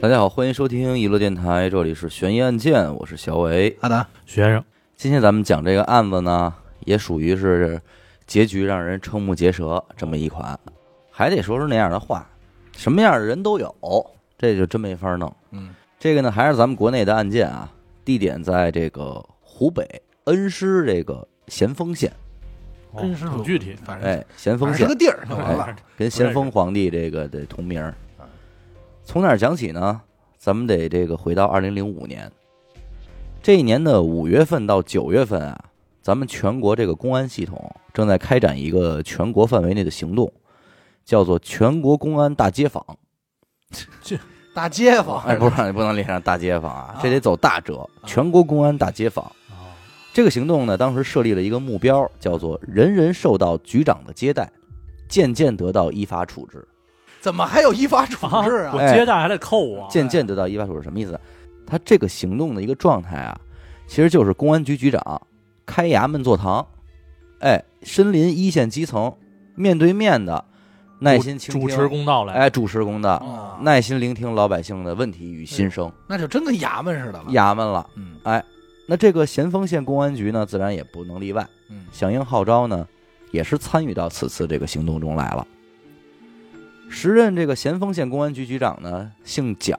大家好，欢迎收听娱乐电台，这里是悬疑案件，我是小伟。阿达，徐先生，今天咱们讲这个案子呢，也属于是结局让人瞠目结舌这么一款，还得说是那样的话，什么样的人都有，这就真没法弄。嗯，这个呢还是咱们国内的案件啊，地点在这个湖北恩施这个咸丰县，哦真是挺具体。反正哎，咸丰县反正是个地儿就完了。跟咸丰皇帝这个的同名儿。从哪儿讲起呢？咱们得这个回到二零零五年，这一年的五月份到九月份啊，咱们全国这个公安系统正在开展一个全国范围内的行动，叫做全国公安大街访。这大街坊，哎，不是，不能连上大街访啊，这得走大折。全国公安大街访哦这个行动呢，当时设立了一个目标，叫做人人受到局长的接待，渐渐得到依法处置。怎么还有依法处置我啊？我接待还得扣我，渐渐得到依法处置什么意思？他这个行动的一个状态啊，其实就是公安局局长开衙门坐堂，哎，身临一线基层，面对面的耐心倾听，主持公道来。哎，主持公道，哦耐心聆听老百姓的问题与心声，那就真跟衙门似的了。衙门了。嗯哎那这个咸丰县公安局呢，自然也不能例外，嗯，响应号召呢，也是参与到此次这个行动中来了。时任这个咸丰县公安局局长呢，姓蒋，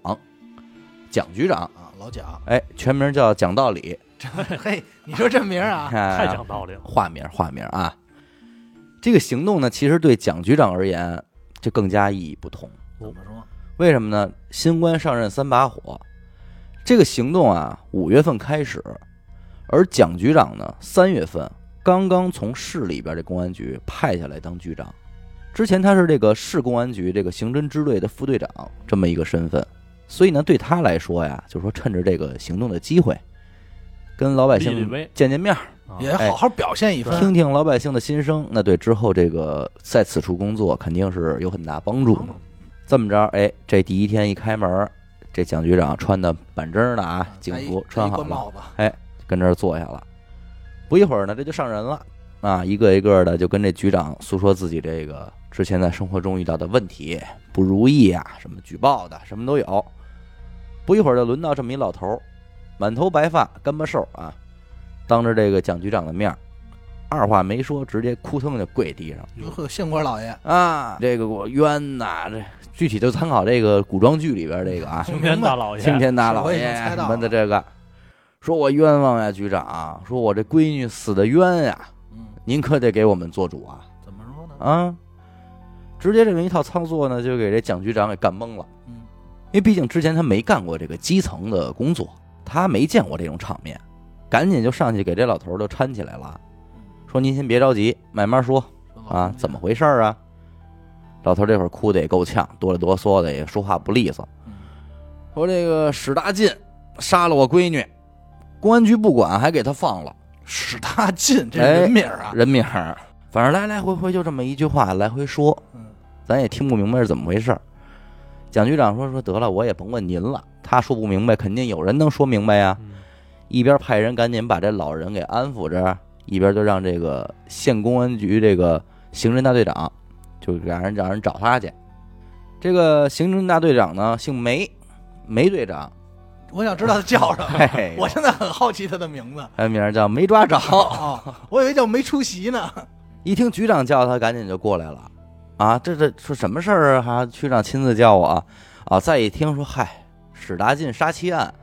蒋局长。啊，老蒋，哎，全名叫蒋道理，嘿，你说这名儿啊？太太讲道理了。化名化名啊。这个行动呢，其实对蒋局长而言，就更加意义不同。怎么说？为什么呢？新官上任三把火，这个行动啊，五月份开始，而蒋局长呢，三月份刚刚从市里边这公安局派下来当局长。之前他是这个市公安局这个刑侦支队的副队长这么一个身份，所以呢，对他来说呀，就说趁着这个行动的机会，跟老百姓见见面也好好表现一番。听听老百姓的心声，那对之后这个在此处工作肯定是有很大帮助嘛。这么着，哎，这第一天一开门，这蒋局长穿的板正的啊，警服穿好了，戴一官帽子，跟这儿坐下了。不一会儿呢，这就上人了啊，一个一个的就跟这局长诉说自己这个之前在生活中遇到的问题、不如意啊，什么举报的，什么都有。不一会儿就轮到这么一老头，满头白发，干巴瘦啊，当着这个蒋局长的面儿，二话没说，直接扑腾就跪地上。哟呵，县官老爷，啊，这个我冤呐！这具体就参考这个古装剧里边这个啊，青天大老爷，青天大老爷什经猜到么的这个，说我冤枉呀，局长，说我这闺女死的冤呀，嗯，您可得给我们做主啊怎么说呢？啊！直接这么一套操作呢，就给这蒋局长给干懵了，嗯，因为毕竟之前他没干过这个基层的工作，他没见过这种场面，赶紧就上去给这老头儿就搀起来了，说您先别着急，慢慢说。啊，怎么？回事儿啊？老头儿这会儿哭的也够呛，哆里哆嗦的，也说话不利索。嗯说这个史大进杀了我闺女，公安局不管，还给他放了史大进，这哎人名儿啊？人名儿。反正来来回回就这么一句话来回说，嗯，咱也听不明白是怎么回事儿。蒋局长说说得了，我也甭问您了，他说不明白，肯定有人能说明白呀。嗯一边派人赶紧把这老人给安抚着，一边就让这个县公安局这个刑侦大队长，就让人让人找他去。这个刑侦大队长呢，姓梅，梅队长，我想知道他叫什么。嘿，我现在很好奇他的名字。他名儿叫没抓着。哦，我以为叫没出席呢。一听局长叫他，赶紧就过来了。啊，这这说什么事儿啊？还局长亲自叫我啊？啊，再一听说，嗨，史大进杀妻案，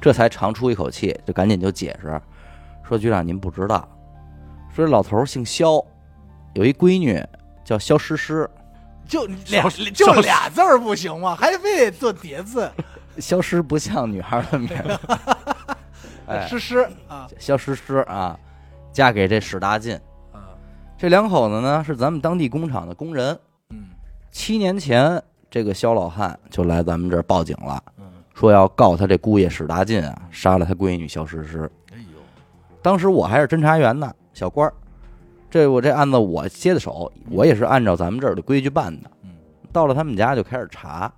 这才长出一口气，就赶紧就解释说：“局长您不知道，说这老头姓肖，有一闺女叫肖诗诗，就俩就俩字儿不行吗？还非得做叠字，肖诗不像女孩的名儿，哎，诗诗啊肖诗诗啊，嫁给这史大进。啊，这两口子呢是咱们当地工厂的工人。嗯七年前，这个肖老汉就来咱们这儿报警了。”嗯，说要告他这姑爷史大进啊，杀了他闺女肖诗诗。哎呦，当时我还是侦查员呢，小官儿，这我这案子我接的手，我也是按照咱们这儿的规矩办的。嗯，到了他们家就开始查。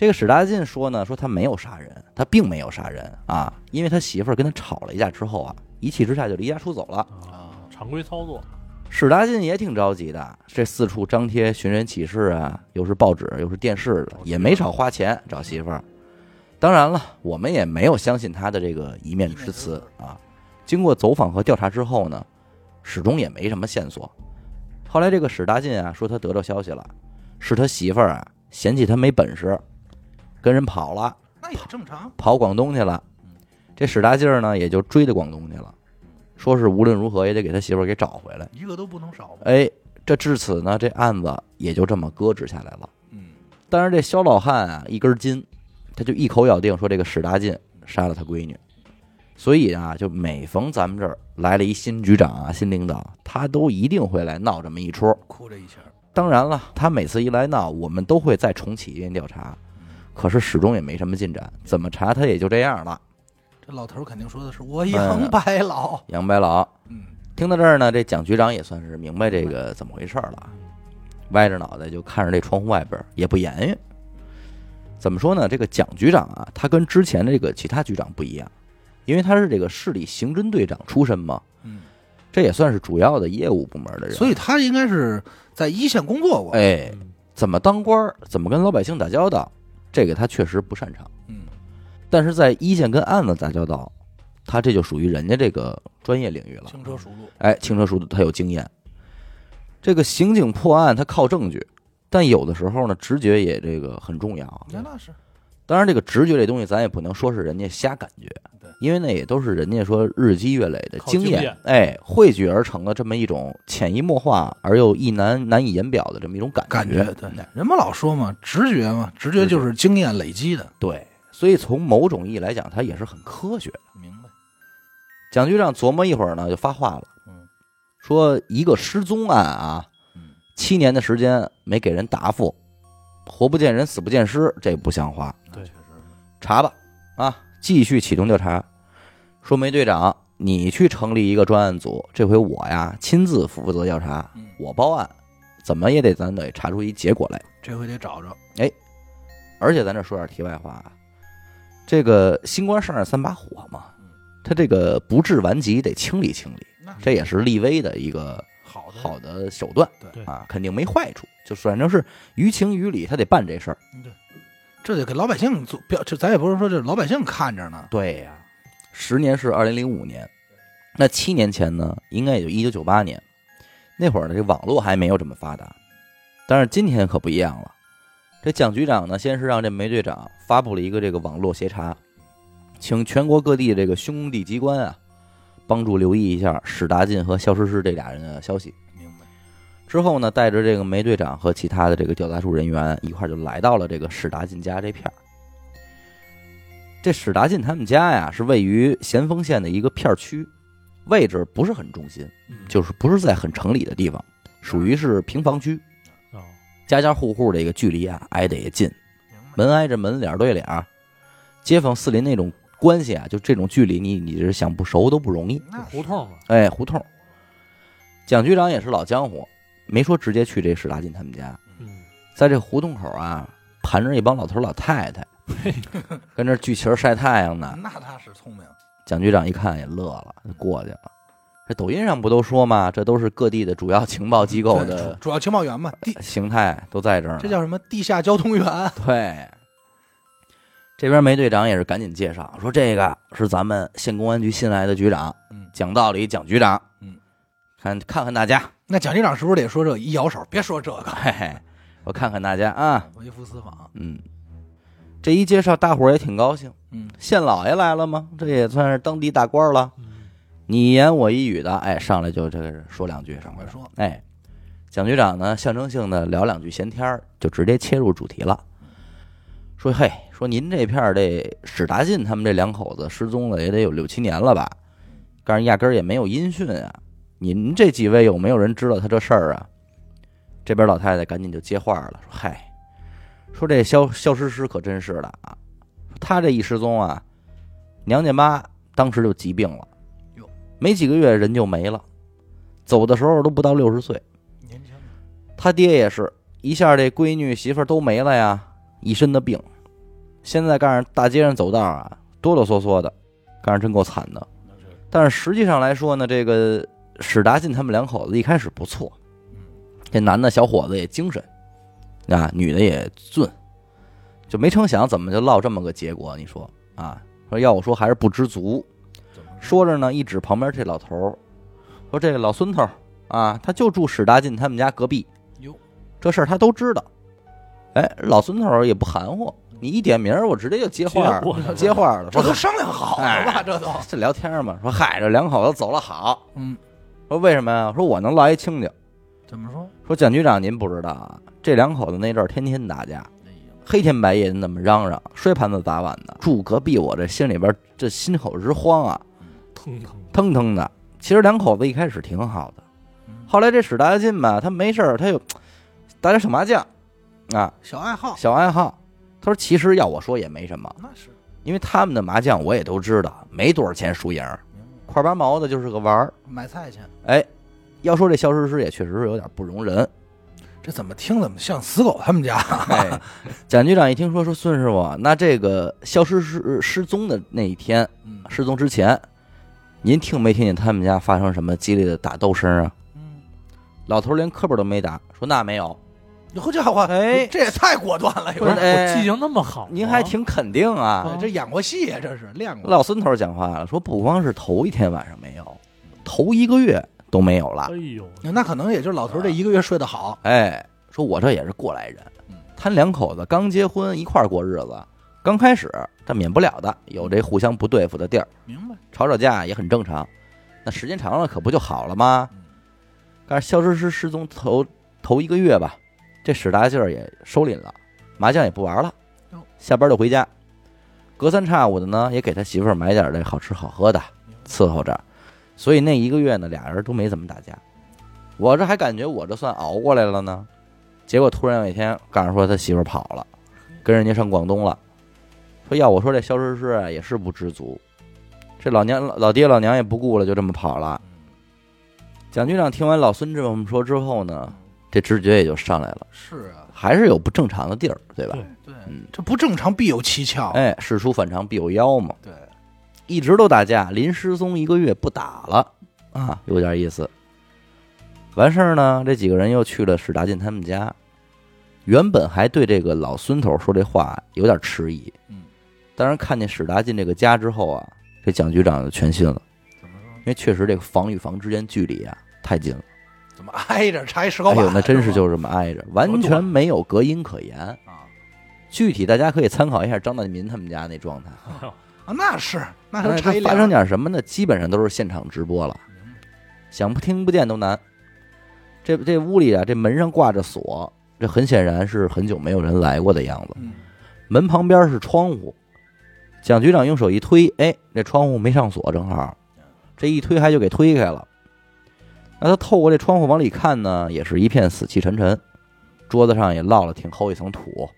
这个史大进说呢，说他没有杀人，他并没有杀人啊，因为他媳妇儿跟他吵了一架之后啊，一气之下就离家出走了。啊，常规操作，史大进也挺着急的，这四处张贴寻人启事啊，又是报纸又是电视的，也没少花钱找媳妇儿。当然了，我们也没有相信他的这个一面之词啊。经过走访和调查之后呢，始终也没什么线索。后来这个史大进啊说他得到消息了，是他媳妇儿啊嫌弃他没本事，跟人跑了，那也正常。跑广东去了。这史大劲儿呢也就追到广东去了，说是无论如何也得给他媳妇儿给找回来。一个都不能少吧。哎，这至此呢，这案子也就这么搁置下来了。嗯，但是这肖老汉啊，一根筋，他就一口咬定说这个史大进杀了他闺女。所以啊，就每逢咱们这儿来了一新局长啊、新领导，他都一定会来闹这么一出。哭这一下。当然了，他每次一来闹，我们都会再重启一遍调查，可是始终也没什么进展，怎么查他也就这样了。这老头儿肯定说的是我杨白老。杨白老嗯，听到这儿呢，这蒋局长也算是明白这个怎么回事儿了，歪着脑袋就看着这窗户外边儿，也不言语。怎么说呢？这个蒋局长啊，他跟之前的这个其他局长不一样，因为他是这个市里刑侦队长出身嘛，嗯，这也算是主要的业务部门的人。所以他应该是在一线工作过。哎，嗯怎么当官儿，怎么跟老百姓打交道，这个他确实不擅长。嗯，但是在一线跟案子打交道，他这就属于人家这个专业领域了。轻车熟路。哎，轻车熟路，他有经验。这个刑警破案，他靠证据，但有的时候呢，直觉也这个很重要。那那是当然，这个直觉这东西，咱也不能说是人家瞎感觉对，因为那也都是人家说日积月累的经验经验，哎，汇聚而成的这么一种潜移默化而又一难难以言表的这么一种感感觉。觉，对，人们老说嘛，直觉嘛，直觉就是经验累积的。对，所以从某种意义来讲，它也是很科学的。明白。蒋局长琢磨一会儿呢，就发话了，嗯说一个失踪案啊，嗯，七年的时间没给人答复，活不见人，死不见尸，这不像话。对确实。查吧，啊，继续启动调查。说梅队长，你去成立一个专案组，这回我呀亲自负责调查，嗯，我报案，怎么也得咱得查出一结果来。这回得找着。哎而且咱这说点题外话啊，这个新官上任三把火嘛，他这个不治顽疾得清理清理，这也是立威的一个好的。好的手段对啊，肯定没坏处。就反正是于情于理，他得办这事儿。这得给老百姓做标，这咱也不是说这老百姓看着呢。对呀、十年是二零零五年，那七年前呢，应该也就一九九八年，那会儿呢，这网络还没有这么发达。但是今天可不一样了，这蒋局长呢，先是让这梅队长发布了一个这个网络协查，请全国各地这个兄弟机关啊，帮助留意一下史达进和肖诗诗这俩人的消息。之后呢，带着这个梅队长和其他的这个调查处人员一块儿就来到了这个史达进家这片儿。这史达进他们家呀，是位于咸丰县的一个片区，位置不是很中心，嗯就是不是在很城里的地方，属于是平房区，哦，家家户户这个距离啊挨得也近，门挨着门，脸对脸，街坊四邻那种关系啊，就这种距离，你你是想不熟都不容易。那胡同嘛，哎，胡同。蒋局长也是老江湖，没说直接去这史大进他们家，嗯，在这胡同口啊，盘着一帮老头老太太，跟这聚群晒太阳呢。那他是聪明。蒋局长一看也乐了，就过去了。这抖音上不都说吗，这都是各地的主要情报机构的主主要情报员嘛，地形态都在这儿呢。这叫什么？地下交通员。对。这边梅队长也是赶紧介绍说，这个是咱们县公安局新来的局长，嗯，讲道理，蒋局长。嗯，看看看大家，那蒋局长是不是得说这一摇手，别说这个，嘿嘿，我看看大家啊，微服私访。嗯，这一介绍，大伙儿也挺高兴。嗯，县老爷来了吗？这也算是当地大官了。嗯你一言我一语的，哎，上来就这个说两句，上来说。哎，蒋局长呢，象征性的聊两句闲天儿，就直接切入主题了。说嘿，说您这片儿这史达进他们这两口子失踪了也得有六七年了吧？但是压根儿也没有音讯啊。您这几位有没有人知道他这事儿啊？这边老太太赶紧就接话了，说嗨，说这肖肖诗诗可真是的啊，说她这一失踪啊，娘家妈当时就疾病了哟，没几个月人就没了，走的时候都不到六十岁。年轻。他爹也是一下，这闺女媳妇都没了呀，一身的病。现在干上大街上走道啊，哆哆嗦嗦的，干上真够惨的。但是实际上来说呢，这个史达进他们两口子一开始不错，这男的小伙子也精神，啊，女的也俊，就没成想怎么就落这么个结果？你说啊？说要我说还是不知足。说着呢，一指旁边这老头儿，说这个老孙头啊，他就住史达进他们家隔壁，哟，这事儿他都知道。哎，老孙头也不含糊，你一点名儿，我直接就接话了，接话儿了。这都商量好了吧？这都，这聊天嘛，说嗨，这两口子走了好。嗯，说为什么呀？说我能落一清静。怎么说？说蒋局长您不知道啊，这两口子那阵儿天天打架，黑天白夜的那么嚷嚷，摔盘子砸碗的。住隔壁我这心里边这心口直慌啊，腾腾腾腾的。其实两口子一开始挺好的，嗯后来这史大进吧，他没事儿他又打点小麻将啊，小爱好，小爱好。他说其实要我说也没什么，那是因为他们的麻将我也都知道，没多少钱输赢，块八毛的就是个玩儿。买菜去。哎，要说这肖诗诗也确实是有点不容人。这怎么听怎么像死狗他们家？哎，蒋局长一听说说孙师傅，那这个消失失失踪的那一天，嗯失踪之前，您听没听见他们家发生什么激烈的打斗声啊？嗯，老头连磕巴都没打，说那没有。好家伙，哎这也太果断了，有点。不是记性那么好吗，您还挺肯定啊。哎这演过戏呀，这是练过。老孙头讲话了，说不光是头一天晚上没有，头一个月都没有了哎。呦，那可能也就是老头儿这一个月睡得好。哎，说我这也是过来人嗯，他两口子刚结婚一块儿过日子，刚开始这免不了的有这互相不对付的地儿，明白？吵吵架也很正常。那时间长了可不就好了吗？嗯但是肖诗诗失踪头头一个月吧，这史大劲儿也收敛了，麻将也不玩了，下班就回家，隔三差五的呢也给他媳妇儿买点这好吃好喝的伺候着，所以那一个月呢俩人都没怎么打架。我这还感觉我这算熬过来了呢，结果突然有一天告诉说他媳妇儿跑了，跟人家上广东了，说要我说这肖诗诗啊也是不知足，这老娘老爹老娘也不顾了，就这么跑了。蒋局长听完老孙这么说之后呢，这直觉也就上来了，是啊，还是有不正常的地儿，对吧？对对，嗯，这不正常必有蹊跷。哎，事出反常必有妖嘛，对，一直都打架，临失踪一个月不打了啊，有点意思。完事儿呢，这几个人又去了史达进他们家，原本还对这个老孙头说这话有点迟疑，嗯，当然看见史达进这个家之后啊，这蒋局长就全信了，怎么说？因为确实这个房与房之间距离啊太近了。怎么挨着插一石膏板？哎呦，那真是就这么挨着，完全没有隔音可言。啊具体大家可以参考一下张大民他们家那状态，啊，那是那那是插一发生点点什么呢？基本上都是现场直播了，想不听不见都难。这这屋里啊，这门上挂着锁，这很显然是很久没有人来过的样子。嗯，门旁边是窗户，蒋局长用手一推，哎，这窗户没上锁，正好，这一推还就给推开了。那他透过这窗户往里看呢，也是一片死气沉沉，桌子上也落了挺厚一层土，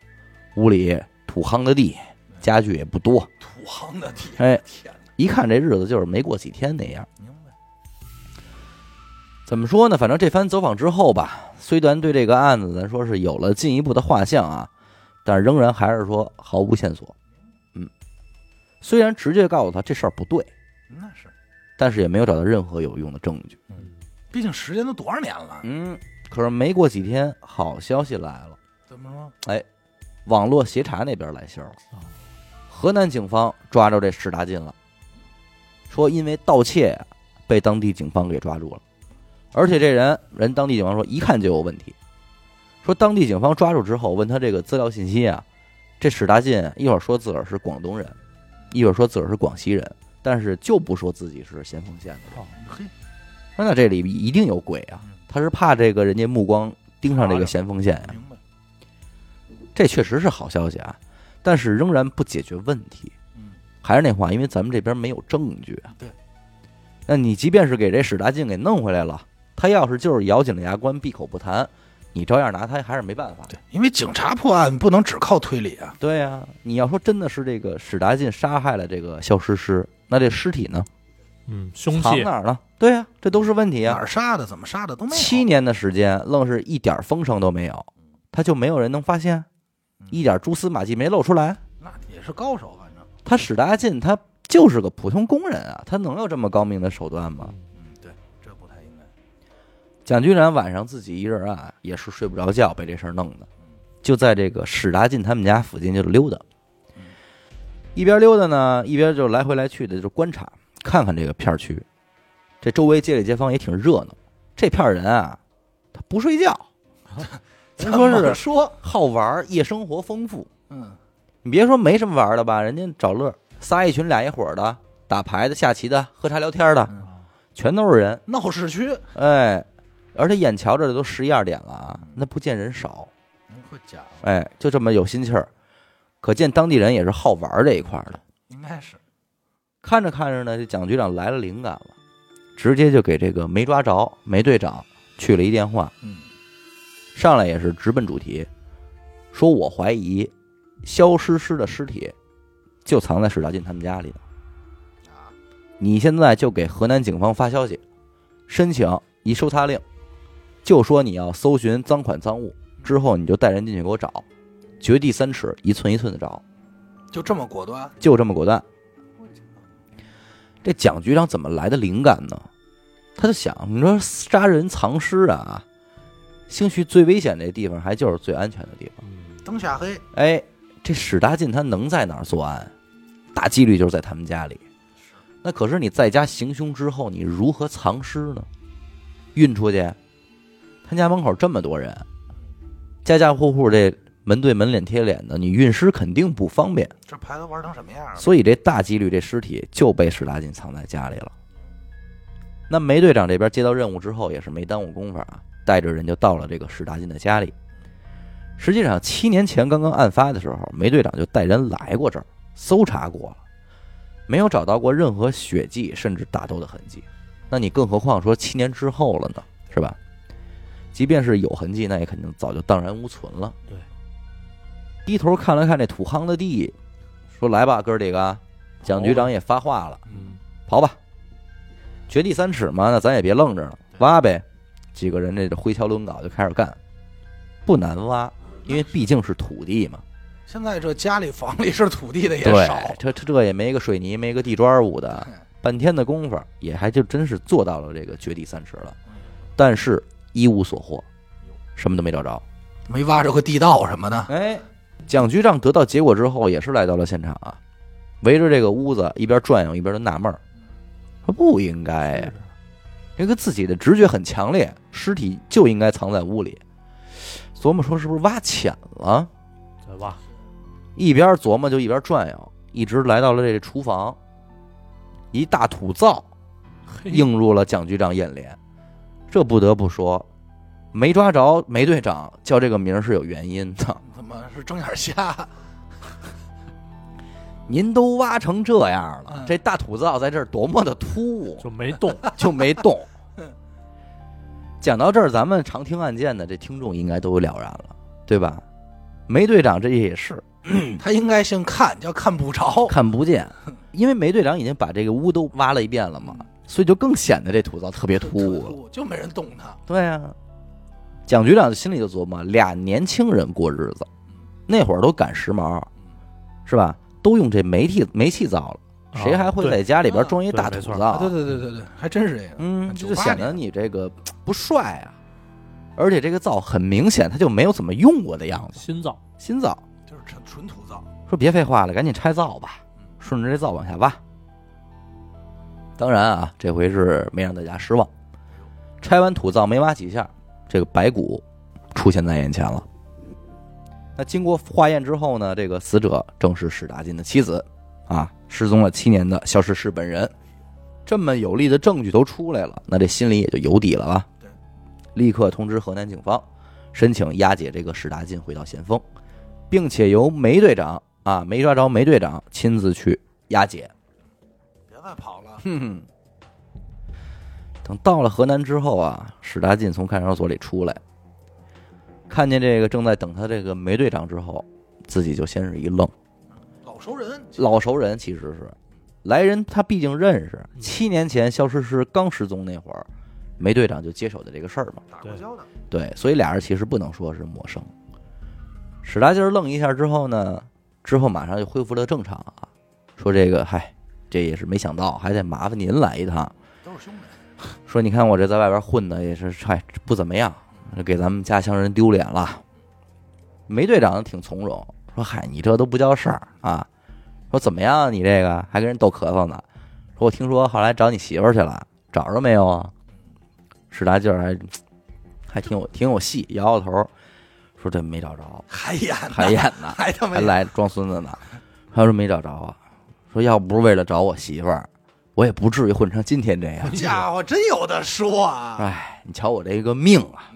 屋里土夯的地，家具也不多。土夯的地，哎，天哪，一看这日子就是没过几天那样。明白？怎么说呢？反正这番走访之后吧，虽然对这个案子咱说是有了进一步的画像啊，但是仍然还是说毫无线索。嗯，虽然直接告诉他这事儿不对，那是，但是也没有找到任何有用的证据。毕竟时间都多少年了？嗯，可是没过几天，好消息来了，怎么了？哎？网络协查那边来信了啊，河南警方抓着这史大进了，说因为盗窃呀被当地警方给抓住了，而且这人人当地警方说一看就有问题，说当地警方抓住之后问他这个资料信息啊，这史大进一会儿说自个儿是广东人，一会儿说自个儿是广西人，但是就不说自己是咸丰县的。哦嘿，说那这里一定有鬼啊！他是怕这个人家目光盯上这个咸丰县呀、明白？这确实是好消息啊，但是仍然不解决问题。嗯，还是那话，因为咱们这边没有证据啊。对，那你即便是给这史达进给弄回来了，他要是就是咬紧了牙关闭口不谈，你照样拿他还是没办法。对，因为警察破案不能只靠推理啊。对呀、你要说真的是这个史达进杀害了这个肖诗诗，那这尸体呢？嗯，凶器藏哪儿了？对呀、这都是问题哪啊。儿杀的，怎么杀的都没有。七年的时间，愣是一点风声都没有，他就没有人能发现，一点蛛丝马迹没露出来。那也是高手，反正。他史大进他就是个普通工人啊，他能有这么高明的手段吗？嗯，对，这不太应该。蒋局长晚上自己一人啊，也是睡不着觉，被这事儿弄的，就在这个史达进他们家附近就溜达，一边溜达呢，一边就来回来去的就观察，看看这个片儿区。这周围街里街坊也挺热闹。这片儿人啊，他不睡觉，咱说是说，好玩儿，夜生活丰富。嗯，你别说没什么玩儿的吧，人家找乐，仨一群俩一伙的，打牌的、下棋的、喝茶聊天的，嗯全都是人。闹市区，哎，而且眼瞧着这都十一二点了啊，那不见人少。哎，就这么有心气儿，可见当地人也是好玩儿这一块儿的。应该是，看着看着呢，这蒋局长来了灵感了，直接就给这个没抓着梅队长去了一电话，嗯，上来也是直奔主题，说我怀疑肖诗诗的尸体就藏在史大进他们家里呢。你现在就给河南警方发消息，申请一搜查令，就说你要搜寻赃款赃物，之后你就带人进去给我找，掘地三尺，一寸一寸的找，就这么果断，就这么果断。这蒋局长怎么来的灵感呢？他就想，你说杀人藏尸啊，兴许最危险的地方还就是最安全的地方。嗯，灯下黑，哎，这史大进他能在哪儿作案？大几率就是在他们家里。那可是你在家行凶之后，你如何藏尸呢？运出去？他家门口这么多人，家家户户这门对门、脸贴脸的，你运尸肯定不方便。这牌都玩成什么样了？所以这大几率这尸体就被史大进藏在家里了。那梅队长这边接到任务之后，也是没耽误工夫啊，带着人就到了这个史大进的家里。实际上，七年前刚刚案发的时候，梅队长就带人来过这儿搜查过了，没有找到过任何血迹，甚至打斗的痕迹。那你更何况说七年之后了呢，是吧？即便是有痕迹，那也肯定早就荡然无存了。对，低头看了看这土夯的地，说：“来吧，哥儿几个。”蒋局长也发话了嗯，：“刨吧，掘地三尺嘛，那咱也别愣着了，挖呗。”几个人这个挥锹抡镐就开始干，不难挖，因为毕竟是土地嘛。现在这家里房里是土地的也少，，这这这也没个水泥，没个地砖捂的，嗯半天的功夫也还就真是做到了这个掘地三尺了，但是一无所获，什么都没找着。没挖着个地道什么的，哎，蒋局长得到结果之后，也是来到了现场啊，围着这个屋子一边转悠一边就纳闷儿，说不应该呀，这个自己的直觉很强烈，尸体就应该藏在屋里。琢磨说是不是挖浅了？再挖，一边琢磨就一边转悠，一直来到了这个厨房，一大土灶映入了蒋局长眼帘。这不得不说，没抓着梅队长叫这个名儿是有原因的。怎么是睁眼瞎？您都挖成这样了嗯，这大土灶在这儿多么的突兀，就没动，就没动嗯。讲到这儿，咱们常听案件的这听众应该都有了然了，对吧？梅队长这也是 他应该姓看，叫看不着。看不见，因为梅队长已经把这个屋都挖了一遍了嘛，所以就更显得这土灶特别突兀了。就没人动他。对啊，蒋局长心里就琢磨：俩年轻人过日子，那会儿都赶时髦，是吧？都用这煤气煤气灶了，谁还会在家里边装一大土灶？啊，对对对对对，还真是这样。嗯，这就98显得你这个不帅啊。而且这个灶很明显，它就没有怎么用过的样子。新灶，新灶就是纯纯土灶。说别废话了，赶紧拆灶吧，顺着这灶往下挖。当然啊，这回是没让大家失望。拆完土灶没挖几下，这个白骨出现在眼前了。那经过化验之后呢，这个死者正是史大进的妻子，啊，失踪了七年的肖诗诗本人。这么有力的证据都出来了，那这心里也就有底了吧？对，立刻通知河南警方，申请押解这个史大进回到咸丰，并且由梅队长啊，没抓着梅队长亲自去押解。别再跑了。哼哼。等到了河南之后啊，史大进从看守所里出来，看见这个正在等他这个梅队长之后，自己就先是一愣。老熟人，老熟人其实是来人，他毕竟认识。嗯七年前肖诗诗刚失踪那会儿，梅队长就接手的这个事儿嘛。打过交道。对，所以俩人其实不能说是陌生。史大劲儿愣一下之后呢，之后马上就恢复了正常啊，说这个嗨，这也是没想到，还得麻烦您来一趟。都是兄弟。说你看我这在外边混的也是，嗨，不怎么样，给咱们家乡人丢脸了。梅队长挺从容，说嗨，你这都不叫事儿啊。说怎么样，你这个还跟人逗咳嗽呢？说我听说后来找你媳妇儿去了，找着没有啊？史大劲儿还还挺有挺有戏，摇摇头，说这没找着，还演呢还演呢，还他妈还来装孙子呢。他说没找着啊，说要不是为了找我媳妇儿，我也不至于混成今天这样。家伙真有的说啊！哎，你瞧我这个命啊！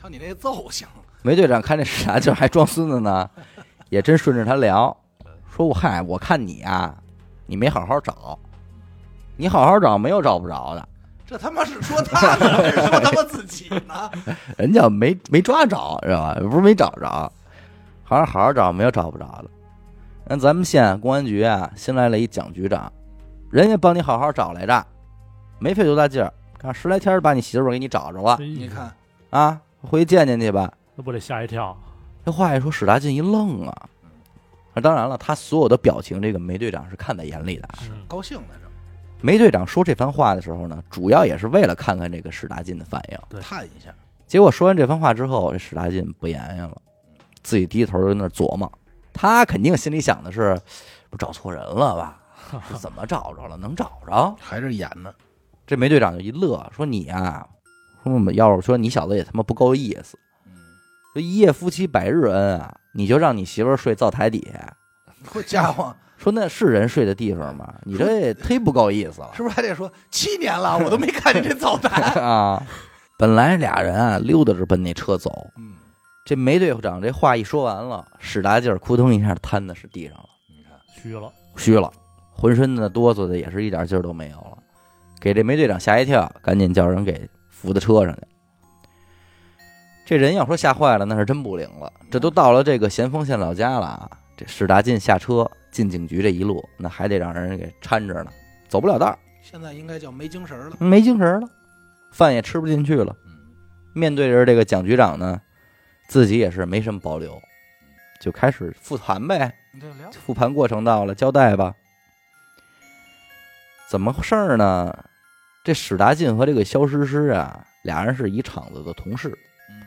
瞧你那揍性，梅队长看这傻劲儿还装孙子呢，也真顺着他聊，说我嗨，我看你啊，你没好好找，你好好找没有找不着的，这他妈是说他呢，还是说他妈自己呢？人家没没抓着，知道吧？不是没找着，好好好好找，没有找不着的。那咱们县公安局啊，新来了一蒋局长，人家帮你好好找来着，没费多大劲儿，看十来天就把你媳妇儿给你找着了你看，啊，回去见见去吧。那不得吓一跳？这话一说，史大进一愣啊。啊，当然了，他所有的表情，这个梅队长是看在眼里的。是，高兴在梅队长说这番话的时候呢，主要也是为了看看这个史大进的反应。这探一下，结果说完这番话之后，这史大进不言语了，自己低头在那儿琢磨。他肯定心里想的是，不找错人了吧？是怎么找着了？能找着？还是演呢？这梅队长就一乐，说你呀、说我们要是说你小子也他妈不够意思，嗯，说一夜夫妻百日恩啊，你就让你媳妇儿睡灶台底下，好家伙，说那是人睡的地方吗？你这也忒不够意思了。是不是还得说七年了，我都没看见这灶台？啊！本来俩人啊溜达着奔那车走，嗯，这梅队长这话一说完了，使大劲儿，扑通一下瘫在是地上了，你看，虚了，虚了，浑身的哆嗦的也是一点劲儿都没有了，给这梅队长吓一跳，赶紧叫人给扶到车上去。这人要说吓坏了，那是真不灵了。这都到了这个咸丰县老家了啊，这史大进下车进警局这一路，那还得让人给搀着呢，走不了道，现在应该叫没精神了。没精神了，饭也吃不进去了。嗯，面对着这个蒋局长呢，自己也是没什么保留，就开始复盘呗。复盘过程到了，交代吧。怎么回事儿呢？这史达进和这个肖诗诗啊，俩人是一厂子的同事，嗯，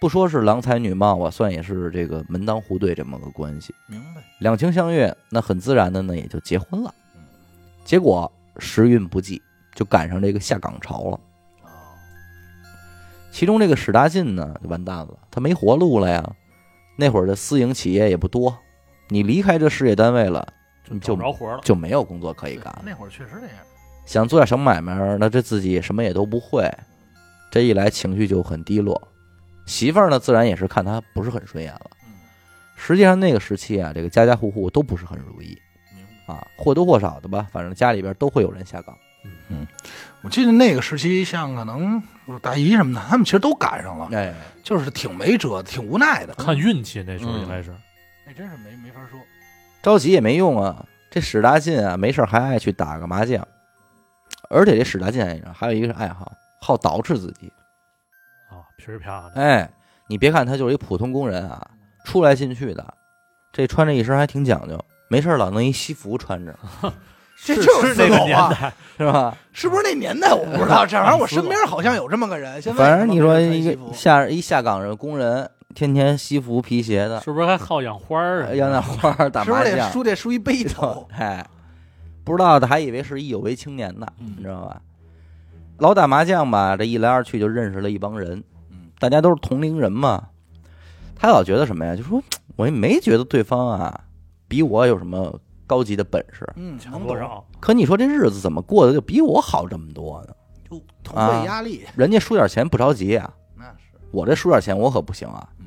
不说是郎才女貌吧，算也是这个门当户对这么个关系。明白。两情相悦，那很自然的呢，也就结婚了嗯。结果时运不济，就赶上这个下岗潮了。哦，其中这个史大进呢，就完蛋了，他没活路了呀。那会儿的私营企业也不多，你离开这事业单位了，就就找不着活了。就没有工作可以干了。那会儿确实这样。想做点小买卖，那这自己什么也都不会，这一来情绪就很低落。媳妇儿呢，自然也是看他不是很顺眼了。嗯，实际上那个时期啊，这个家家户户都不是很如意。啊，或多或少的吧，反正家里边都会有人下岗。嗯我记得那个时期，像可能大姨什么的，他们其实都赶上了，哎，就是挺没辙，挺无奈的。看运气，那时候嗯应该是。那真是没没法说。着急也没用啊。这史大进啊，没事还爱去打个麻将，而且这史大进啊还有一个爱好，好捯饬自己。啊，皮儿啪的，哎，你别看他就是一普通工人啊，出来进去的，这穿着一身还挺讲究，没事儿老弄一西服穿着，这就是那个年代，是吧？是不是那年代我不知道，这玩意儿我身边好像有这么个人。现在反正你说一个下一下岗的工人，天天西服皮鞋的，是不是还好养花儿啊？养那花儿打麻将，梳得梳一背头？哎，不知道的还以为是一有为青年呢，嗯你知道吧？老打麻将吧，这一来二去就认识了一帮人，嗯，大家都是同龄人嘛。他老觉得什么呀？就说我也没觉得对方啊比我有什么高级的本事，嗯，强？多少？可你说这日子怎么过得就比我好这么多呢？就同啊辈压力，人家输点钱不着急啊，那是。我这输点钱我可不行啊，嗯，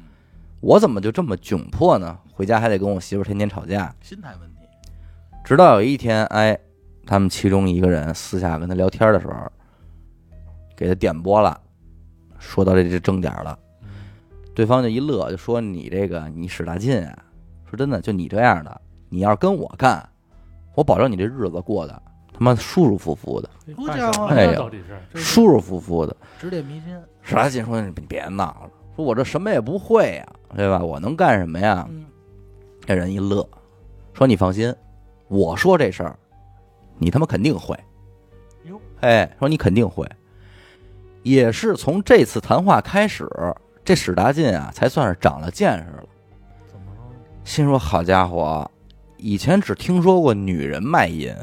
我怎么就这么窘迫呢？回家还得跟我媳妇天天吵架。心态问题。直到有一天，哎，他们其中一个人私下跟他聊天的时候，给他点拨了，说到这这正点了，嗯对方就一乐，就说你这个你使大劲啊，说真的，就你这样的，你要是跟我干，我保证你这日子过得他妈舒舒服服的，干不家伙哎舒舒服服的。指点迷津。史大劲说：“你别闹了，说我这什么也不会呀，对吧？我能干什么呀？”嗯，这人一乐，说：“你放心，我说这事儿，你他妈肯定会。哟，哎，说你肯定会。也是从这次谈话开始，这史大进啊，才算是长了见识了。怎么了？心说好家伙，以前只听说过女人卖淫，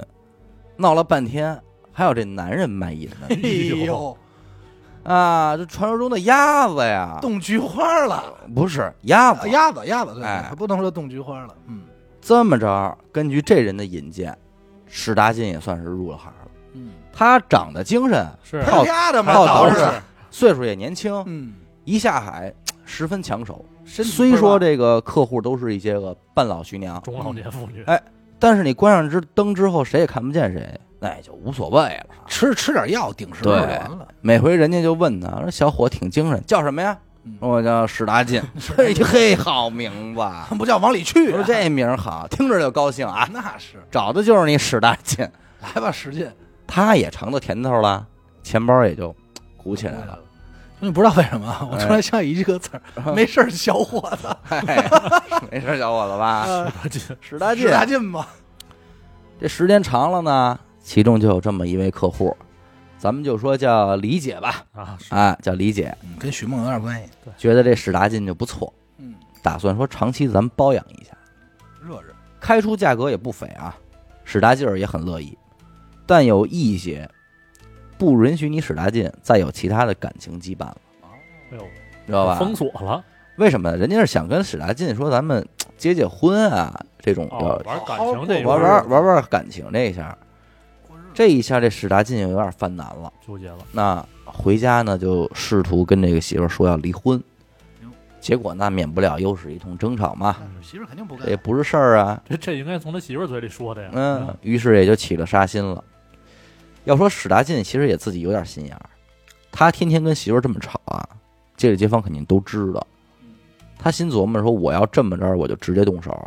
闹了半天还有这男人卖淫呢 哎呦，啊！这传说中的鸭子呀，冻菊花了，不是鸭子，啊鸭子鸭子，对，不能说冻菊花了，嗯这么着，根据这人的引荐，史大进也算是入了行了。嗯，他长得精神，是。靠丫的嘛，靠倒是。捯饬，岁数也年轻，嗯，一下海十分抢手。虽说这个客户都是一些个半老徐娘，中老年妇女，哎但是你关上之灯之后，谁也看不见谁，那也就无所谓了。吃吃点药顶时就对完了，每回人家就问他说：“小伙挺精神，叫什么呀？”嗯。我叫史大进。嘿嘿，好名字啊！不叫往里去啊，我说这名儿好，听着就高兴啊！那是。找的就是你史大进，来吧，史进，他也尝到甜头了，钱包也就鼓起来了。你不知道为什么，我哎突然想起一个词儿，没事儿，小伙子，嘿，没事，小伙子吧？呃 史大进。史，大进吧，这时间长了呢，其中就有这么一位客户，咱们就说叫李姐吧，啊，叫李姐，嗯。跟许梦有点关系，觉得这史大进就不错，嗯，打算说长期咱们包养一下，热热，开出价格也不菲啊。史大进儿也很乐意，但有一些不允许你史大进再有其他的感情羁绊了，哎呦，知道吧？封锁了，为什么？人家是想跟史大进说咱们结结婚啊，这种哦，玩感情这一玩块儿。玩玩玩感情这一下，这一下这史大进有点犯难了。纠结了，那回家呢，就试图跟这个媳妇儿说要离婚，结果那免不了又是一通争吵嘛，媳妇儿肯定不干这也，不是事儿啊。这这应该从他媳妇儿嘴里说的呀，嗯，于是也就起了杀心了。要说史大进其实也自己有点心眼儿，他天天跟媳妇儿这么吵啊，街里街坊肯定都知道。他心琢磨说，我要这么着，我就直接动手，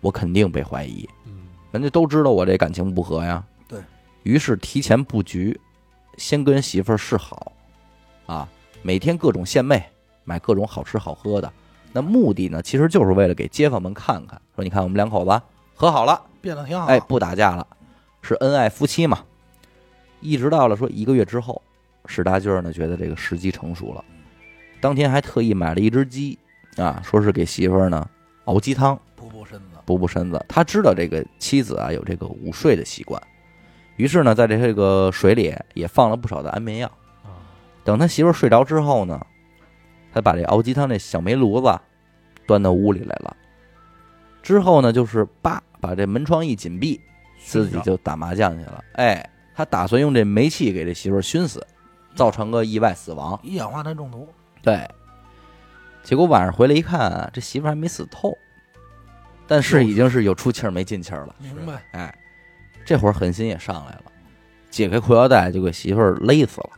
我肯定被怀疑，嗯，人家都知道我这感情不和呀。对于是提前布局，先跟媳妇儿示好，啊，每天各种献媚，买各种好吃好喝的。那目的呢，其实就是为了给街坊们看看，说你看我们两口子和好了。变得挺好，哎，不打架了，是恩爱夫妻嘛。一直到了说一个月之后，史大俊儿呢觉得这个时机成熟了，当天还特意买了一只鸡啊，说是给媳妇儿呢熬鸡汤补补身子，补补身子。他知道这个妻子啊有这个午睡的习惯，于是呢在这个水里也放了不少的安眠药。啊，等他媳妇儿睡着之后呢，他把这熬鸡汤这小煤炉子端到屋里来了。之后呢，就是叭把这门窗一紧闭，自己就打麻将去了。哎，他打算用这煤气给这媳妇儿熏死，造成个意外死亡。一氧化碳中毒，对，结果晚上回来一看啊，这媳妇儿还没死透，但是已经是有出气儿没进气儿了。明白？哎，这会儿狠心也上来了，解开裤腰带就给媳妇儿勒死了。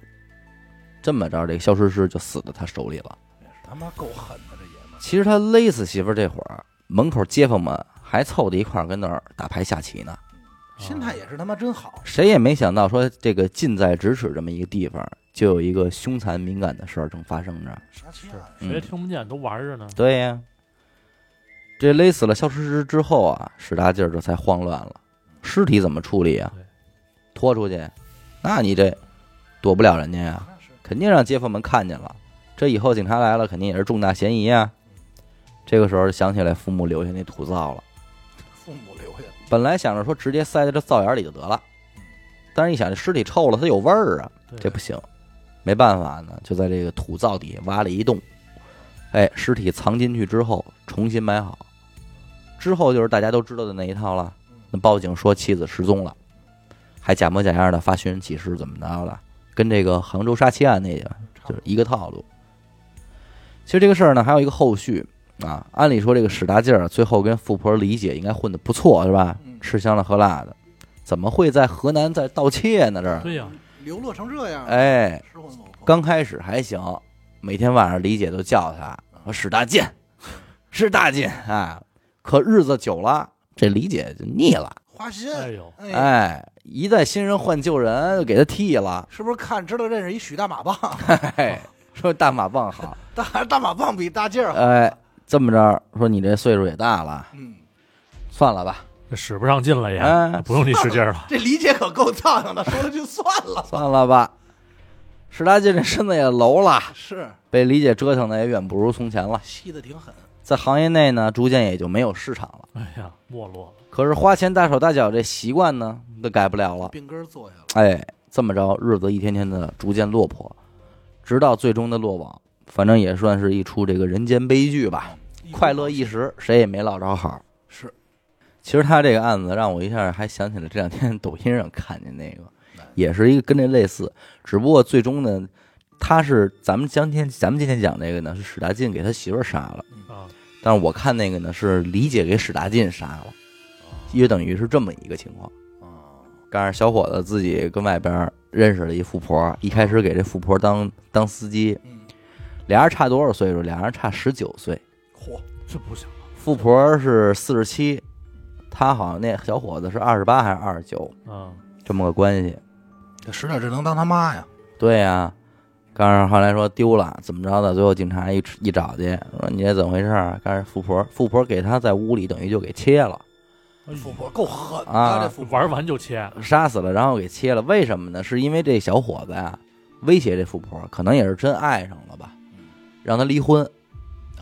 这么着，这个消失尸就死在他手里了。他妈够狠的这爷们儿，其实他勒死媳妇儿这会儿，门口街坊们还凑在一块儿跟那儿打牌下棋呢。心态也是他妈真好，谁也没想到说这个近在咫尺这么一个地方，就有一个凶残敏感的事儿正发生着。杀气案，嗯谁也听不见，都玩着呢，对呀，这勒死了消失尸之后啊，史大劲儿这才慌乱了，尸体怎么处理啊？拖出去，那你这躲不了人家呀，肯定让街坊们看见了。这以后警察来了，肯定也是重大嫌疑啊。这个时候想起来父母留下那土灶了，父母留下，本来想着说直接塞在这灶眼里就得了，但是一想这尸体臭了，它有味儿啊，这不行，没办法呢，就在这个土灶底下挖了一洞，哎，尸体藏进去之后重新埋好，之后就是大家都知道的那一套了。那报警说妻子失踪了，还假模假样的发寻人启事，怎么着了？跟这个杭州杀妻案那个就是一个套路。其实这个事儿呢，还有一个后续啊。按理说，这个史大劲儿最后跟富婆李姐应该混得不错，是吧嗯？吃香的喝辣的，怎么会在河南在盗窃呢？这儿，对呀，流落成这样，，哎，失魂落魄，刚开始还行，每天晚上李姐都叫他说史大进，史大进啊。可日子久了，这李姐就腻了，花心，哎呦，哎，哎，一代新人换旧人，就给他替了。是不是看知道认识一许大马棒？哎，说大马棒好，大大马棒比大劲儿好，哎，这么着说你这岁数也大了，嗯，算了吧，这使不上劲了也，哎不用你使劲儿了。这李姐可够苍蝇的，说了就算了。算了吧。史大进这身子也楼了，是被李姐折腾的也远不如从前了。吸的挺狠，在行业内呢，逐渐也就没有市场了。哎呀，没落了。可是花钱大手大脚这习惯呢，都改不了了。病根儿坐下了。哎，这么着，日子一天天的逐渐落魄，直到最终的落网，反正也算是一出这个人间悲剧吧。快乐一时，谁也没落着好。是其实他这个案子让我一下还想起了这两天抖音上看见那个，也是一个跟这类似，只不过最终呢，他是咱们今天咱们今天讲这个呢是史大进给他媳妇儿杀了，啊，但是我看那个呢是李姐给史大进杀了，约等于是这么一个情况。啊，但是小伙子自己跟外边认识了一富婆，一开始给这富婆当当司机，嗯，俩人差多少岁数？俩人差十九岁，嚯，这不行富婆是四十七，他好像那小伙子是二十八还是二十九，嗯。这么个关系。这使点这能当他妈呀？对呀、刚是后来说丢了，怎么着的？最后警察一一找去，说你这怎么回事儿？刚是富婆，富婆给他在屋里等于就给切了，富婆够狠，啊这富婆玩完就切，杀死了，然后给切了。为什么呢？是因为这小伙子呀威胁这富婆，可能也是真爱上了吧，让他离婚。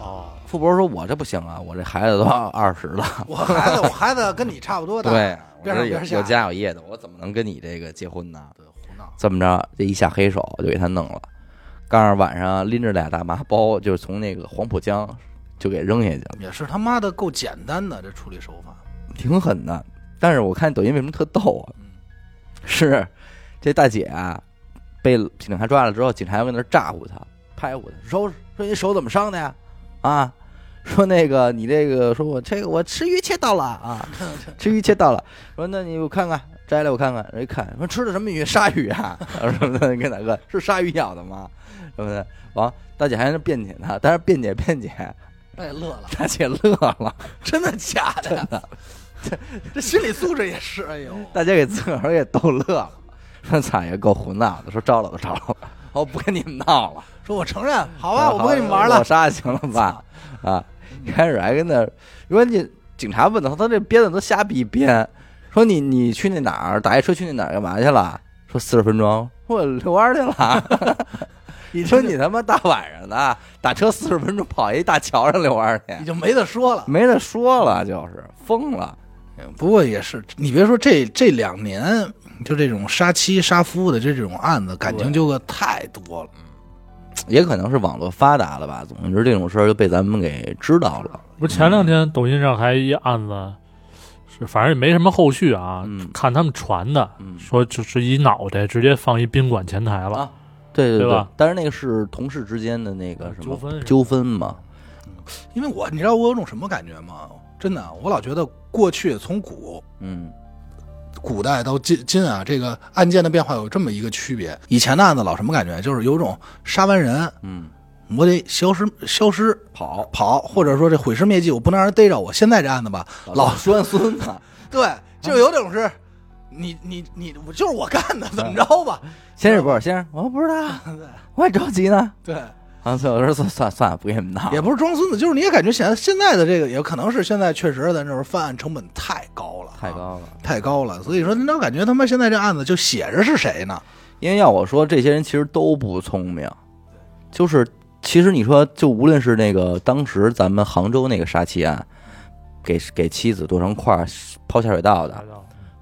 哦，富婆说：“我这不行啊，我这孩子都二十了，我孩子，我孩子跟你差不多大，对，我边上这有边下有家有业的，我怎么能跟你这个结婚呢？”对，胡闹。这么着，这一下黑手就给他弄了。刚是晚上拎着俩大麻包，就从那个黄浦江就给扔下去了，也是他妈的够简单的这处理手法。挺狠的。但是我看抖音为什么特逗啊？嗯，是这大姐啊，被警察抓了之后，警察又跟那儿咋呼她，拍呼她，手说你手怎么伤的呀？啊，说那个你这个，说我这个我吃鱼切到了啊，吃鱼切到了。说那你我看看，摘来我看看。人一看，说吃的什么鱼？鲨鱼啊？什么的？跟大哥是鲨鱼咬的吗？什么的？完，大姐还在那辩解呢，但是辩解辩解，大姐，乐了，大姐乐了，真的假的？这心理素质也是，哎呦，大姐给自个儿给逗乐了，说操也够胡闹的，说招了都招了，我不跟你们闹了。说我承认，好吧，我不跟你们玩了。我杀行了吧？啊，一开始还跟那，关键警察问他，他这编的都瞎逼编，说你你去那哪儿打一车去那哪儿干嘛去了？说四十分钟，我遛弯去了。你说你他妈大晚上的打车四十分钟跑一大桥上遛弯去，你就没得说了。没得说了，就是疯了。不过也是，你别说这这两年，就这种杀妻杀夫的这种案子，感情纠葛太多了。也可能是网络发达了吧，总之这种事儿就被咱们给知道了。不是前两天抖音上还一案子，是反正也没什么后续啊。嗯看他们传的，嗯，说就是一脑袋直接放一宾馆前台了，啊对对对吧但是那个是同事之间的那个什么纠纷纠纷嘛，因为我，你知道我有种什么感觉吗？真的，我老觉得过去从古嗯古代到今今啊，这个案件的变化有这么一个区别。以前的案子老什么感觉？就是有种杀完人，嗯，我得消失消失跑跑，或者说这毁尸灭迹，我不能让人逮着我。现在这案子吧，老说孙子，对，就有种是，你你你，我就是我干的，怎么着吧？先生不是先生，我不知道，我也着急呢。对，啊，最后说算算算了，不跟你们闹，也不是装孙子，就是你也感觉现在现在的这个，也可能是现在确实的那种犯案成本太高了，太高了。太高了。所以说，你老感觉他妈现在这案子就写着是谁呢？因为要我说，这些人其实都不聪明，就是其实你说，就无论是那个当时咱们杭州那个杀妻案，给给妻子剁成块儿抛下水道的，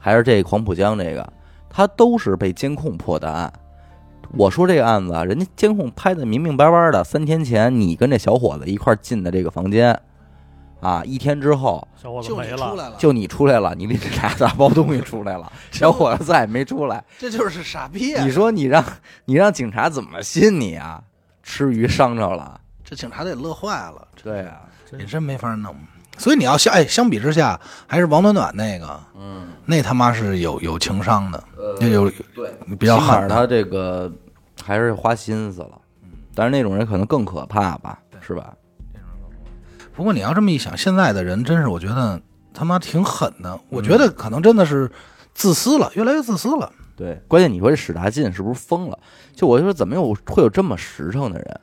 还是这黄浦江这个，他都是被监控破的案。我说这个案子啊，人家监控拍的明明白白的，三天前你跟这小伙子一块进的这个房间，啊，一天之后小伙子就你没了，出来了，就你出来了，你拎着俩大包东西出来了，小伙子再也没出来。这就是傻逼啊！你说你让你让警察怎么信你啊？吃鱼伤着了，这警察得乐坏了，对啊，你真没法弄。所以你要相哎，相比之下，还是王暖暖那个，嗯，那他妈是有有情商的，呃那有对，比较狠的。他这个还是花心思了，但是那种人可能更可怕吧，是吧？不过你要这么一想，现在的人真是我觉得他妈挺狠的。我觉得可能真的是自私了，越来越自私了。对，关键你说这史大进是不是疯了？就我就说怎么有会有这么实诚的人？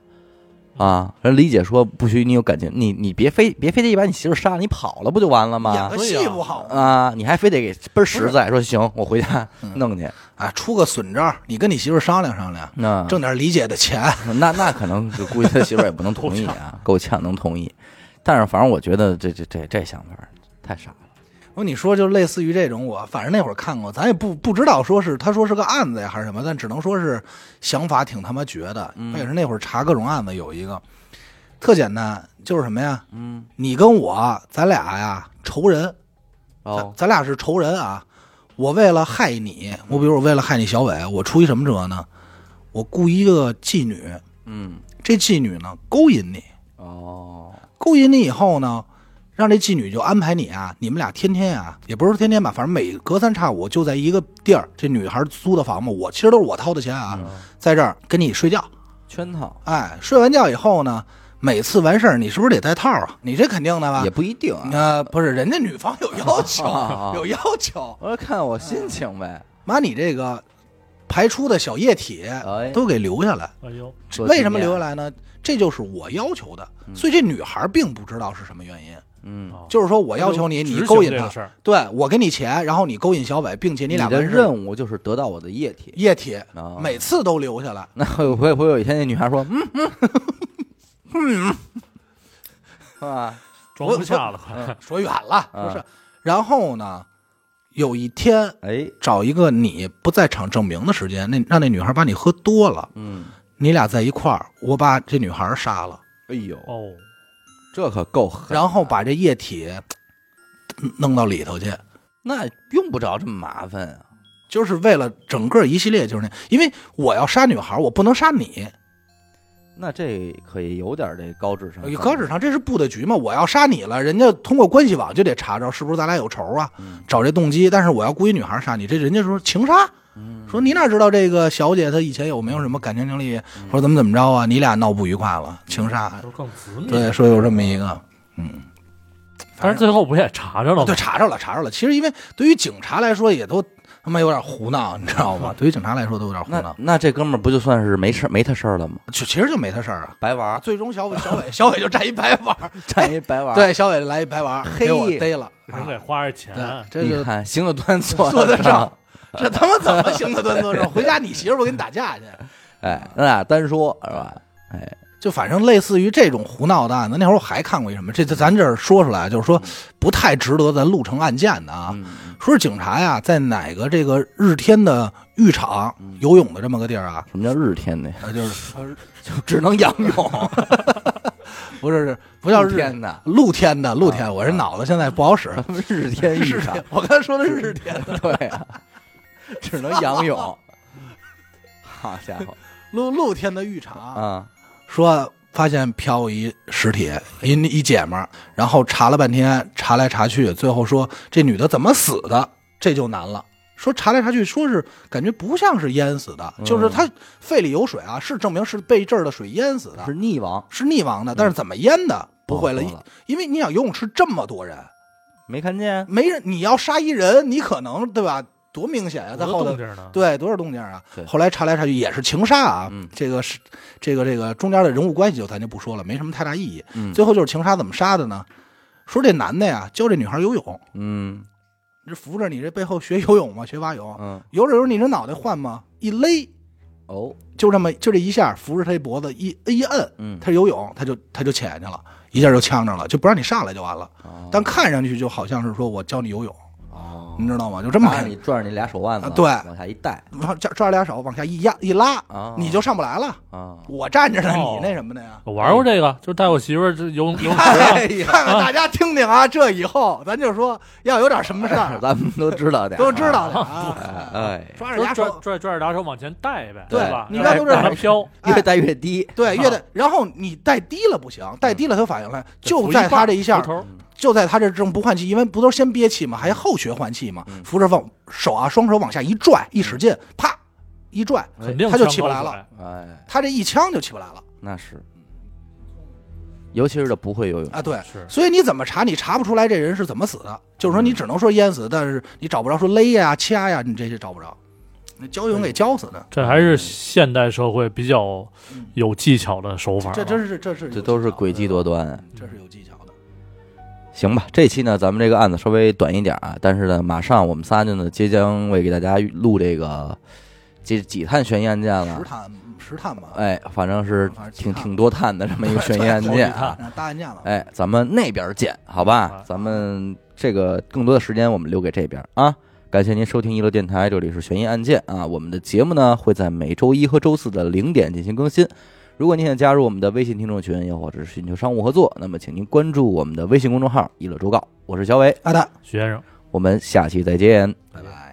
啊。人李姐说不许你有感情，你你别非别非得把你媳妇杀了，你跑了不就完了演吗个？对呀戏不好吗？啊，你还非得给倍儿实在，说行，我回家嗯 弄去。啊，出个损招，你跟你媳妇商量商量，那挣点李姐的钱。那那可能就估计他媳妇儿也不能同意啊，够呛能同意。但是反正我觉得这这这这想法太傻了。我你说，就类似于这种，我反正那会儿看过，咱也不不知道说是他说是个案子呀还是什么，但只能说是想法挺他妈绝的。嗯也是那会儿查各种案子，有一个特简单，就是什么呀？嗯，你跟我，咱俩呀仇人，哦咱，咱俩是仇人啊。我为了害你，我比如我为了害你小伟，我出一什么辙呢？我雇一个妓女，嗯，这妓女呢勾引你，哦，勾引你以后呢，让这妓女就安排你啊，你们俩天天啊，也不是天天吧，反正每隔三差五就在一个地儿，这女孩租的房嘛，我其实都是我掏的钱啊，嗯在这儿跟你睡觉，圈套哎，睡完觉以后呢，每次完事儿你是不是得带套啊？你这肯定的吧也？不一定啊。呃，不是，人家女方有要求，啊有要求，我说看我心情呗。妈你这个排出的小液体哎都给留下来。哎呦，为什么留下来呢？这就是我要求的，所以这女孩并不知道是什么原因。嗯，哦就是说我要求你，你勾引她对我给你钱，然后你勾引小伟，并且你俩的任务就是得到我的液体。液体啊每次都留下来。那会不会不会有一天那女孩说嗯嗯嗯，是吧？装不下了，说远了，啊不是。然后呢，有一天哎，找一个你不在场证明的时间，那让那女孩把你喝多了，嗯，你俩在一块儿，我把这女孩杀了，哎呦，哦，这可够狠。然后把这液体嗯弄到里头去。那用不着这么麻烦啊。就是为了整个一系列，就是那，因为我要杀女孩，我不能杀你，那这可以有点这高智商。高智商，这是布的局嘛。我要杀你了，人家通过关系网就得查着是不是咱俩有仇啊，嗯找这动机。但是我要故意女孩杀你，这人家说情杀，嗯说你哪知道这个小姐她以前有没有什么感情经历，说怎么怎么着啊，你俩闹不愉快了，情杀。对，说有这么一个，嗯，但是最后不也查着了吗？对，查着了，查着了。其实因为对于警察来说，也都他妈有点胡闹，你知道吗？对于警察来说都有点胡闹，那这哥们儿不就算是没事没他事儿了吗？就其实就没他事儿啊。白玩儿，最终小伟小伟小伟就占一白玩儿，占一白玩儿。，对，小伟来一白玩儿，嘿给我逮了。还得花着钱，对，这就你看行得端坐坐得上上。这他妈怎么行得端坐正？回家你媳妇儿不跟你打架去？哎，咱俩单说是吧？哎，就反正类似于这种胡闹的案子，那会儿我还看过一什么，这这咱这儿说出来，就是说不太值得咱录成案件的啊。嗯说是警察呀，在哪个这个日天的浴场嗯游泳的这么个地儿啊，什么叫日天的呀？呃，就是就只能仰泳，不是是不叫日天的，露天的露天，啊我这脑子现在不好使。日天浴场？我刚才说的是日天的，对呀，只能仰泳。好家伙露露天的浴场，啊！说发现漂一尸体，一一姐们儿，然后查了半天，查来查去，最后说这女的怎么死的，这就难了。说查来查去，说是感觉不像是淹死的，嗯就是她肺里有水啊，是证明是被这儿的水淹死的，是溺亡，是溺亡的，但是怎么淹的不会了，因为你想游泳池这么多人，没看见？没人你要杀一人，你可能对吧？多明显啊，在后头？对，多少动静啊！后来查来查去也是情杀啊，嗯这个是这个这个中间的人物关系就咱就不说了，没什么太大意义。嗯最后就是情杀怎么杀的呢？说这男的呀教这女孩游泳，嗯这扶着你这背后学游泳嘛，学蛙泳，嗯游着游着你这脑袋换嘛，一勒哦就这么就这一下扶着他这脖子一一摁，嗯，他游泳他就他就潜下去了，一下就呛着了，就不让你上来就完了。哦但看上去就好像是说我教你游泳，哦，你知道吗？就这么看着你，拽着你俩手腕子啊，对往下一带往抓抓着俩手往下一压一拉，啊，你就上不来了。啊，我站着呢，哦你那什么的呀？我玩过这个，就带我媳妇儿这游泳看看大家听听啊，这以后咱就说要有点什么事儿，咱们都知道点，都知道的啊。哎，抓着俩手，拽拽着俩手往前带呗，对吧？你看都这让它飘，越带越低，对，越带，然后你带低了不行，带低了他反应来，就在他这一下，头，就在他这正不换气，因为不都是先憋气嘛，还后学换气嘛，嗯。扶着往手啊，双手往下一拽，一使劲，啪一拽，肯定他就起不来了。哎，他这一枪就起不来了。那是，尤其是这不会游泳。啊。对，是。所以你怎么查，你查不出来这人是怎么死的，就是说你只能说淹死，但是你找不着说勒呀、掐呀，你这些找不着。那教泳给教死的，这还是现代社会比较有技巧的手法啊。这真是这是这都是诡计多端。这是有技巧的。行吧，这期呢，咱们这个案子稍微短一点啊，但是呢，马上我们仨就呢，即将为给大家录这个几几探悬疑案件了。十探十探吧，哎，反正是反正挺挺多探的这么一个悬疑案件啊。嗯大案件了。哎，咱们那边见，好吧？咱们这个更多的时间我们留给这边啊。感谢您收听一乐电台，这里是悬疑案件啊。我们的节目呢会在每周一和周四的零点进行更新。如果您想加入我们的微信听众群，又或者是寻求商务合作，那么请您关注我们的微信公众号“娱乐周告”。我是小伟，阿达，徐先生。我们下期再见。拜拜。